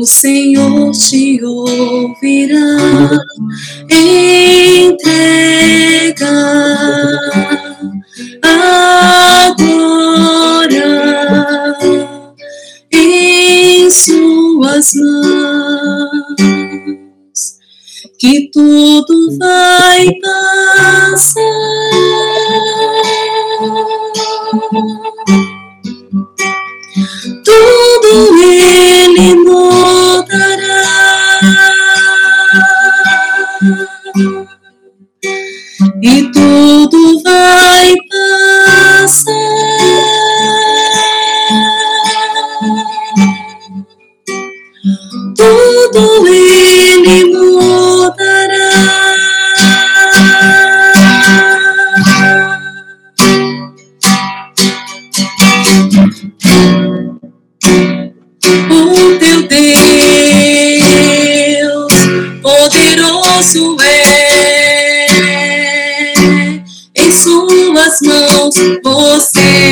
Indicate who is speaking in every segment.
Speaker 1: o Senhor te ouvirá. Entrega agora em suas mãos que tudo vai passar. Tudo ele O teu Deus poderoso é, em suas mãos você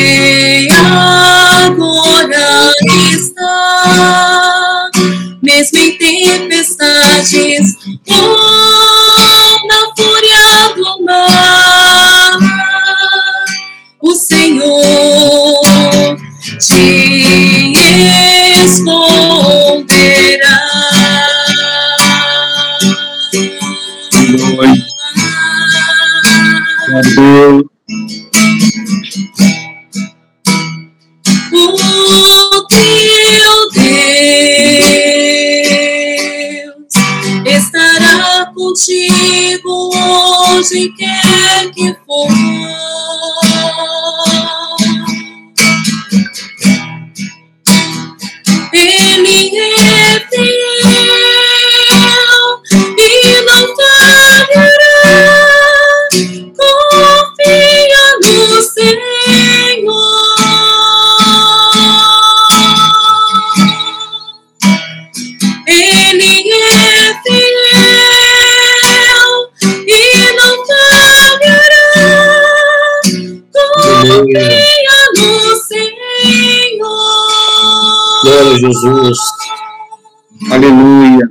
Speaker 1: O teu Deus estará contigo onde quer que for. Ele é
Speaker 2: Glória a Jesus. Aleluia.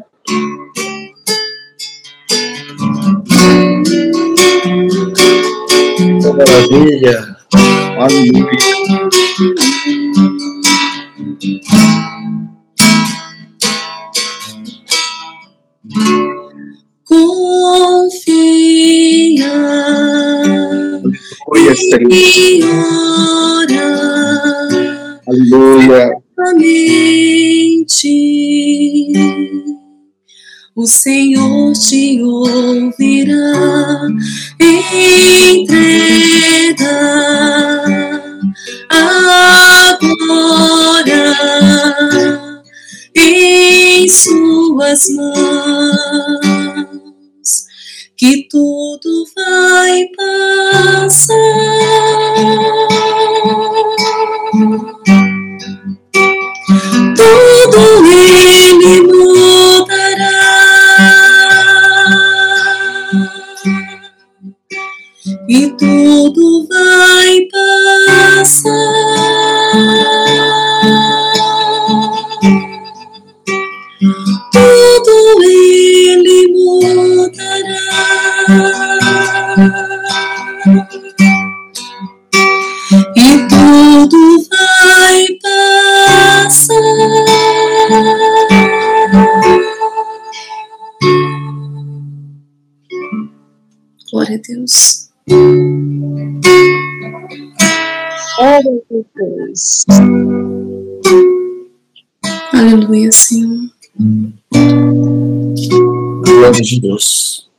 Speaker 2: Que Maravilha. Aleluia.
Speaker 1: Confia
Speaker 2: Aleluia, Senhor.
Speaker 1: e ora
Speaker 2: Aleluia.
Speaker 1: Mente. O Senhor te ouvirá. Entrega agora em suas mãos que tudo vai passar. Tudo ele Glória a Deus.
Speaker 3: Glória a Deus.
Speaker 1: Aleluia, Senhor.
Speaker 2: Glória a Deus.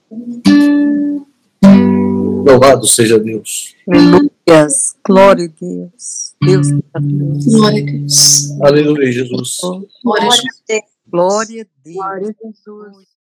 Speaker 2: Louvado seja Deus.
Speaker 3: Aleluias. Glória a Deus. Deus maravilhoso.
Speaker 1: Glória a Deus.
Speaker 2: Aleluia, Jesus.
Speaker 1: Glória a Jesus.
Speaker 3: Glória a Deus.
Speaker 4: Glória a Jesus.